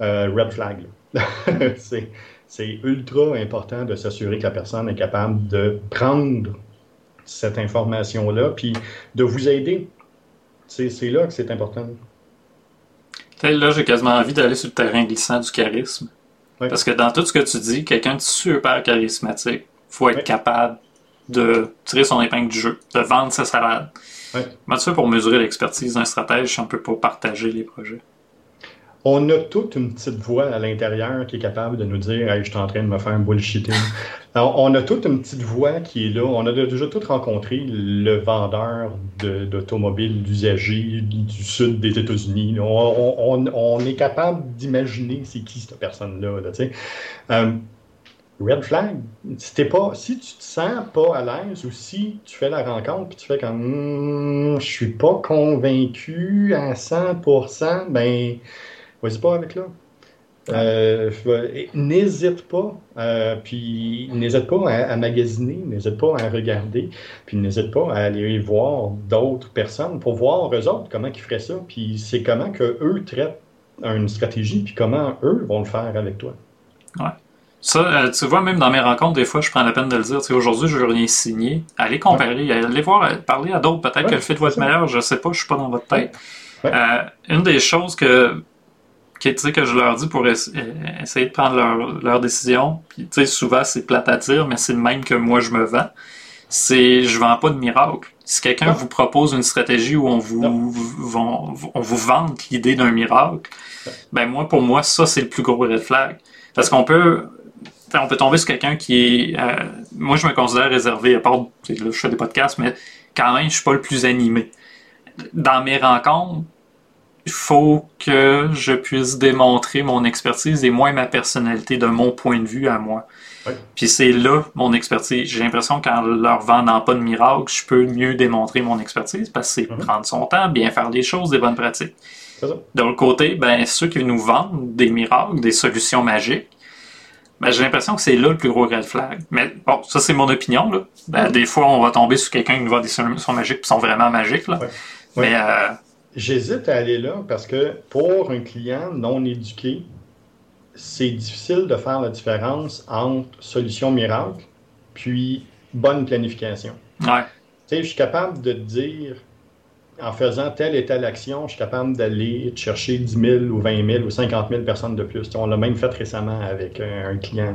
euh, red flag. c'est ultra important de s'assurer que la personne est capable de prendre cette information-là, puis de vous aider. C'est là que c'est important là, j'ai quasiment envie d'aller sur le terrain glissant du charisme. Parce que dans tout ce que tu dis, quelqu'un de super charismatique, faut être capable de tirer son épingle du jeu, de vendre sa salade. Comment tu fais pour mesurer l'expertise d'un stratège si on peut pas partager les projets? On a toute une petite voix à l'intérieur qui est capable de nous dire Hey, je suis en train de me faire bullshitter. Alors, on a toute une petite voix qui est là. On a déjà tout rencontré le vendeur de- d'automobiles d'usagers du sud des États-Unis. On, est capable d'imaginer c'est qui cette personne-là. Euh, red flag, si, pas, si tu te sens pas à l'aise ou si tu fais la rencontre puis tu fais comme Hmm, je suis pas convaincu à 100%, ben vas-y pas avec là. Euh, n'hésite pas, euh, puis n'hésite pas à, à magasiner, n'hésite pas à regarder, puis n'hésite pas à aller voir d'autres personnes pour voir eux autres comment ils feraient ça, puis c'est comment que eux traitent une stratégie, puis comment eux vont le faire avec toi. Ça, euh, tu vois, même dans mes rencontres, des fois, je prends la peine de le dire. Tu sais, Aujourd'hui, je veux rien signer. Allez comparer, allez voir, parler à d'autres. Peut-être Ouais, que le fit va être meilleur, je sais pas, je suis pas dans votre tête. Ouais. Euh, une des choses que, tu sais, que je leur dis pour euh, essayer de prendre leur, leur décision, puis tu sais, souvent c'est plate à dire, mais c'est le même que moi je me vends, c'est je vends pas de miracle. Si quelqu'un vous propose une stratégie où on vous, on vous vante l'idée d'un miracle, ben moi, pour moi, ça c'est le plus gros red flag. Parce qu'on peut, on peut tomber sur quelqu'un qui est. euh, moi, je me considère réservé, à part. Là, je fais des podcasts, mais quand même, je suis pas le plus animé. Dans mes rencontres, faut que je puisse démontrer mon expertise et moins ma personnalité de mon point de vue à moi. Puis c'est là mon expertise. J'ai l'impression qu'en leur vendant pas de miracle, je peux mieux démontrer mon expertise parce que c'est Mhm. prendre son temps, bien faire les choses, des bonnes pratiques. De l'autre côté, ben, ceux qui nous vendent des miracles, des solutions magiques, ben, j'ai l'impression que c'est là le plus gros red flag. Mais bon, ça c'est mon opinion. Là. Ben, Mm. Des fois, on va tomber sur quelqu'un qui nous vend des solutions magiques qui sont vraiment magiques. Là. Mais euh, J'hésite à aller là parce que pour un client non éduqué, c'est difficile de faire la différence entre solution miracle puis bonne planification. ouais, Tu sais, je suis capable de te dire, en faisant telle et telle action, je suis capable d'aller chercher 10 000 ou 20 000 ou 50 000 personnes de plus. On l'a même fait récemment avec un, client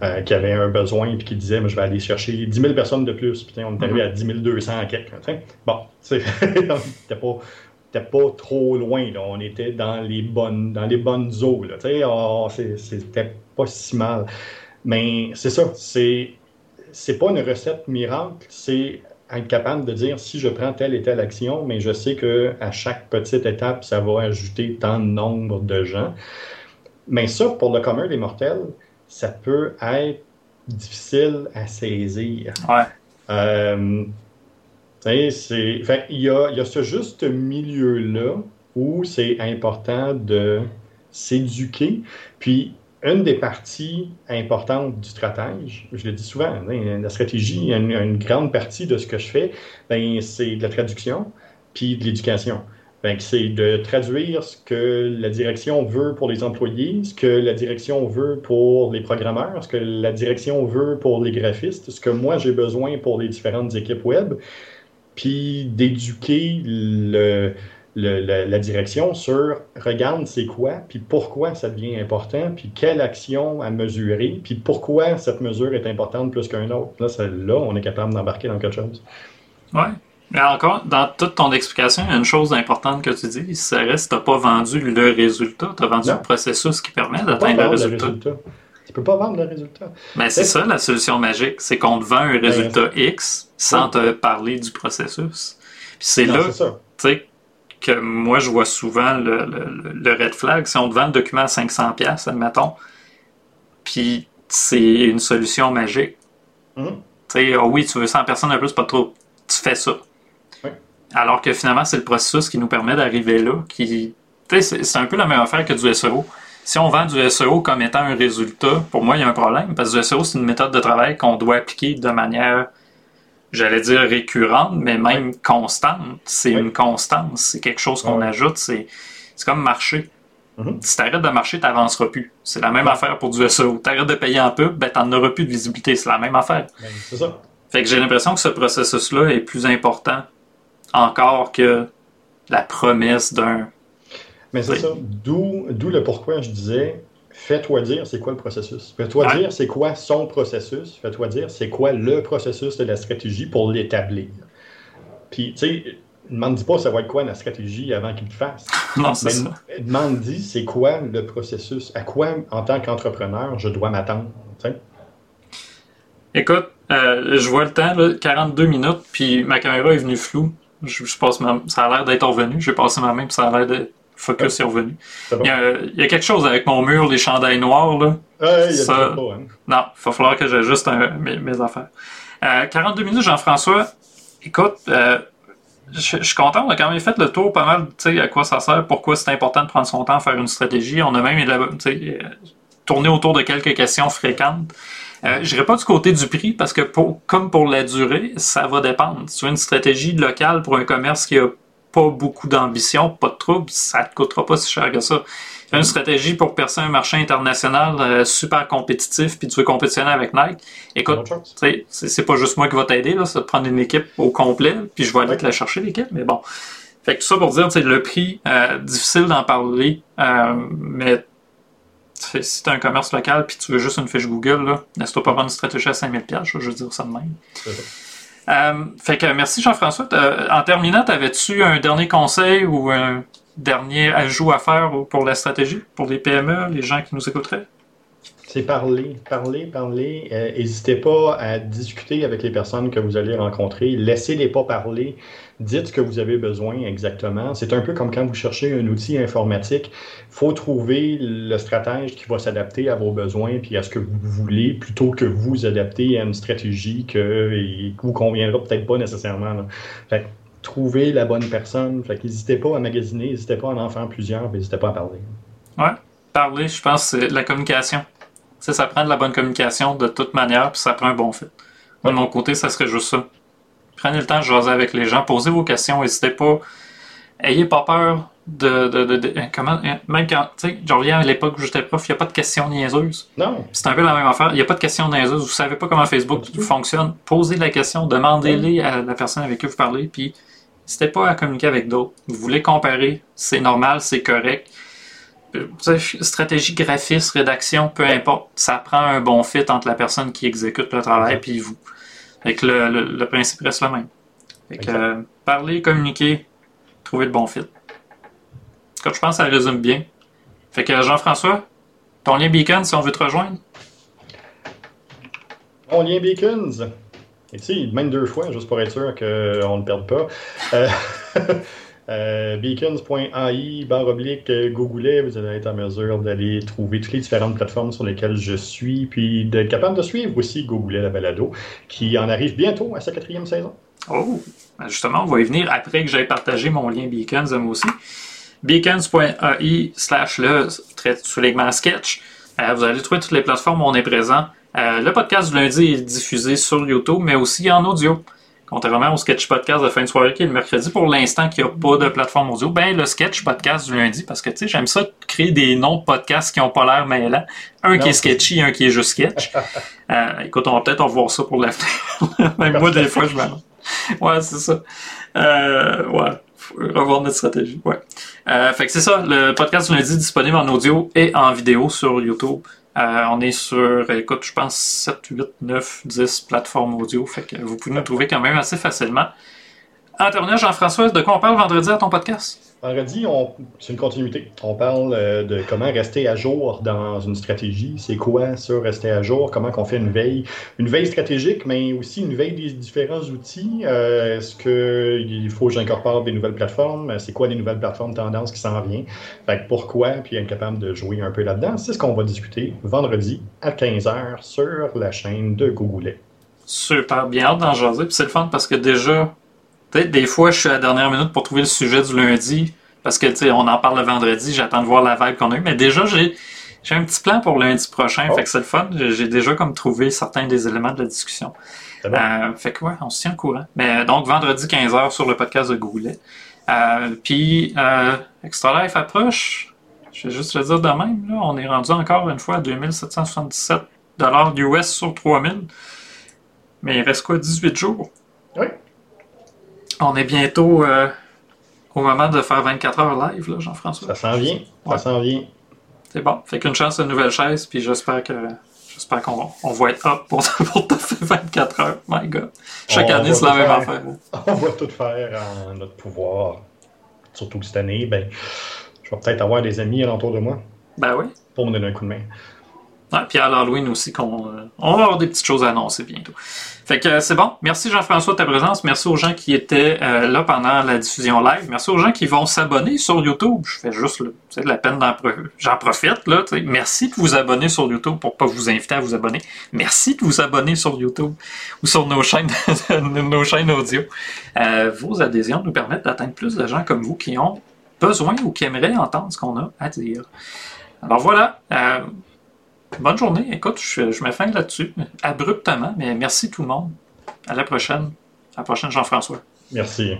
là, euh, qui avait un besoin et qui disait, je vais aller chercher 10 000 personnes de plus. Puis on est arrivé à 10 200 à quelques. tu sais. Bon, t'es pas, pas trop loin. Là. On était dans les bonnes, dans les bonnes eaux. C'est- C'était pas si mal. Mais c'est ça, c'est c'est pas une recette miracle, c'est être capable de dire si je prends telle et telle action, mais je sais que à chaque petite étape, ça va ajouter tant de nombre de gens. Mais ça, pour le commun des mortels, ça peut être difficile à saisir. ouais. Euh, il, y a, ce juste milieu-là où c'est important de s'éduquer. Puis, une des parties importantes du stratège, je le dis souvent, hein, la stratégie, une, une grande partie de ce que je fais, ben, c'est de la traduction puis de l'éducation. C'est de traduire ce que la direction veut pour les employés, ce que la direction veut pour les programmeurs, ce que la direction veut pour les graphistes, ce que moi j'ai besoin pour les différentes équipes web, puis d'éduquer le, le- la, la direction sur regarde c'est quoi, puis pourquoi ça devient important, puis quelle action à mesurer, puis pourquoi cette mesure est importante plus qu'un autre. Là, là, on est capable d'embarquer dans quelque chose. Ouais. Mais encore, dans toute ton explication, il y a une chose importante que tu dis, ça reste, tu n'as pas vendu le résultat, tu as vendu Non. le processus qui permet d'atteindre le résultat. Peux pas vendre le résultat. Mais c'est ça la solution magique, c'est qu'on te vend un résultat X sans te parler du processus. Puis c'est là, tu sais, que moi je vois souvent le, le- le red flag. Si on te vend le document à 500$, admettons, puis c'est une solution magique. Mhm. Tu sais, oh oui, tu veux 100 personnes de plus, pas trop. Tu fais ça. Oui. Alors que finalement, c'est le processus qui nous permet d'arriver là. Qui, tu sais, c'est c'est un peu la même affaire que du SEO. Si on vend du SEO comme étant un résultat, pour moi, il y a un problème. Parce que du SEO, c'est une méthode de travail qu'on doit appliquer de manière, j'allais dire récurrente, mais même constante. C'est Oui. une constance. C'est quelque chose qu'on Oui. ajoute. C'est c'est comme marcher. Mhm. Si tu arrêtes de marcher, tu n'avanceras plus. C'est la même affaire pour du SEO. Tu arrêtes de payer en pub, ben, tu n'en auras plus de visibilité. C'est la même affaire. Ben, c'est ça. Fait que j'ai l'impression que ce processus-là est plus important encore que la promesse d'un. Mais c'est Oui. ça. D'où, d'où le pourquoi je disais fais-toi dire c'est quoi le processus. Fais-toi dire c'est quoi son processus. Fais-toi dire c'est quoi le processus de la stratégie pour l'établir. Puis, tu sais, demande pas ça va être quoi la stratégie avant qu'il le fasse. Non, c'est ça. demande c'est quoi le processus. À quoi, en tant qu'entrepreneur, je dois m'attendre. tu sais? Écoute, euh, je vois le temps, là, 42 minutes, puis ma caméra est venue floue. Je, ça a l'air d'être revenu. J'ai passé ma main, puis ça a l'air de focus est revenu. Bon. Il y, a, il y a quelque chose avec mon mur, les chandails noirs, là. Il y a ça- pas, hein. Non, il va falloir que j'ajuste mes, mes affaires. Euh, 42 minutes, Jean-François. Écoute, euh, je, je suis content, on a quand même fait le tour pas mal, tu sais, à quoi ça sert, pourquoi c'est important de prendre son temps à faire une stratégie. On a même euh, tourné autour de quelques questions fréquentes. Euh, je n'irai pas du côté du prix parce que pour, comme pour la durée, ça va dépendre. Si tu as une stratégie locale pour un commerce qui a pas beaucoup d'ambition, pas de trouble, ça ne te coûtera pas si cher que ça. Une stratégie pour percer un marché international euh, super compétitif, puis tu veux compétitionner avec Nike, écoute, c'est pas juste moi qui va t'aider, là, c'est de prendre une équipe au complet, puis je vais aller te la chercher, l'équipe, mais bon. Fait que tout ça pour dire, le prix, euh, difficile d'en parler, euh, mais si tu un commerce local puis tu veux juste une fiche Google, là, laisse-toi pas prendre une stratégie à 5000 pièces, je veux dire ça de même. Euh, fait que merci Jean-François. En terminant, t'avais-tu un dernier conseil ou un dernier ajout à faire pour la stratégie, pour les PME, les gens qui nous écouteraient? C'est parler, parler, parler. Euh, N'hésitez pas à discuter avec les personnes que vous allez rencontrer. Laissez-les pas parler. Dites ce que vous avez besoin exactement. C'est un peu comme quand vous cherchez un outil informatique. Il faut trouver le stratège qui va s'adapter à vos besoins puis à ce que vous voulez plutôt que vous adapter à une stratégie que, et, qui vous conviendra peut-être pas nécessairement. là. Fait que, trouvez la bonne personne. Fait n'hésitez pas à magasiner, n'hésitez pas à en faire plusieurs, n'hésitez pas à parler. Parler, je pense, c'est la communication. Sais, ça prend de la bonne communication de toute manière, puis ça prend un bon fit. Moi, de mon côté, ça serait juste ça. Prenez le temps de jaser avec les gens, posez vos questions, n'hésitez pas. Ayez pas peur de. de, de- de- comment, même quand. Tu sais, je reviens à l'époque où j'étais prof, il n'y a pas de questions niaiseuses. Non, C'est un peu la même affaire. Il n'y a pas de questions niaiseuses. Vous savez pas comment Facebook fonctionne. Posez la question, demandez-les à la personne avec qui vous parlez, puis n'hésitez pas à communiquer avec d'autres. Vous voulez comparer, c'est normal, c'est correct. Euh, stratégie graphiste, rédaction, peu importe. Ça prend un bon fit entre la personne qui exécute le travail puis vous. Fait que le, le- le principe reste le même. Fait que, euh, parler, communiquer, trouver le bon fit. Comme je pense, que ça résume bien. Fait que Jean-François, ton lien Beacon, si on veut te rejoindre? Mon lien Beacons? Et tu sais, même deux fois, juste pour être sûr qu'on ne perde pas. Euh, euh, beacons.ai, barre oblique, euh, Googlet, vous allez être en mesure d'aller trouver toutes les différentes plateformes sur lesquelles je suis, puis d'être capable de suivre aussi Googlet la balado, qui en arrive bientôt à sa quatrième saison. Oh, ben justement, on va y venir après que j'aie partagé mon lien Beacons moi aussi. Beacons.ai slash le trait soulignement sketch. Euh, vous allez trouver toutes les plateformes où on est présent. Le podcast du lundi est diffusé sur YouTube, mais aussi en audio. Contrairement au sketch podcast de fin de soirée qui est le mercredi, pour l'instant qu'il n'y a pas de plateforme audio, ben le sketch podcast du lundi, parce que tu sais, j'aime ça créer des noms de podcasts qui n'ont pas l'air mêlants. Un qui est sketchy, un qui est juste sketch. Euh, écoute, on va peut-être revoir ça pour l'avenir. Même moi, des fois, je m'en... Ouais, c'est ça. Euh, ouais. Revoir notre stratégie. Ouais. Euh, fait que c'est ça. Le podcast du lundi est disponible en audio et en vidéo sur YouTube. Euh, on est sur, écoute, je pense 7, 8, 9, 10 plateformes audio. Fait que vous pouvez nous trouver quand même assez facilement. En terminant, Jean-François, de quoi on parle vendredi à ton podcast? Vendredi, c'est une continuité. On parle euh, de comment rester à jour dans une stratégie. C'est quoi ça, rester à jour? Comment qu'on fait une veille? Une veille stratégique, mais aussi une veille des différents outils. Euh, Est-ce qu'il faut que j'incorpore des nouvelles plateformes? C'est quoi les nouvelles plateformes tendances qui s'en viennent? Fait que pourquoi? Puis être capable de jouer un peu là-dedans. C'est ce qu'on va discuter vendredi à 15h sur la chaîne de Google. Super bien hâte d'en jaser. Puis c'est le fun parce que déjà, peut-être des fois, je suis à la dernière minute pour trouver le sujet du lundi. Parce que, tu sais, on en parle le vendredi, j'attends de voir la vague qu'on a eue. Mais déjà, j'ai, j'ai un petit plan pour lundi prochain. Oh. Fait que c'est le fun. J'ai, déjà comme trouvé certains des éléments de la discussion. Bon? Euh, fait que ouais, on se tient au courant. Mais euh, donc, vendredi 15h sur le podcast de Goulet. Euh, puis, euh, Extra Life approche. Je vais juste le dire de même. Là, on est rendu encore une fois à 2777 US sur 3000. Mais il reste quoi, 18 jours? Oui. On est bientôt euh, au moment de faire 24 heures live, là, Jean-François. Ça s'en vient. Ouais. Ça s'en vient. C'est bon. Fait qu'une chance de nouvelle chaise, puis j'espère que j'espère qu'on on va être up pour, pour te faire 24 heures. My God. Chaque On année, c'est la même faire. affaire. On va tout faire en notre pouvoir. Surtout que cette année, ben, je vais peut-être avoir des amis alentour de moi Ben oui. pour me donner un coup de main. Ouais, puis à l'Halloween aussi, qu'on, euh, on va avoir des petites choses à annoncer bientôt. Fait que euh, c'est bon. Merci Jean-François de ta présence. Merci aux gens qui étaient euh, là pendant la diffusion live. Merci aux gens qui vont s'abonner sur YouTube. Je fais juste sais, la peine d'en j'en profite. Là. Merci de vous abonner sur YouTube pour pas vous inviter à vous abonner. Merci de vous abonner sur YouTube ou sur nos chaînes, nos chaînes audio. Vos adhésions nous permettent d'atteindre plus de gens comme vous qui ont besoin ou qui aimeraient entendre ce qu'on a à dire. Alors voilà. Bonne journée. Écoute, je, je fin là-dessus, abruptement, mais merci tout le monde. À la prochaine. À la prochaine, Jean-François. Merci.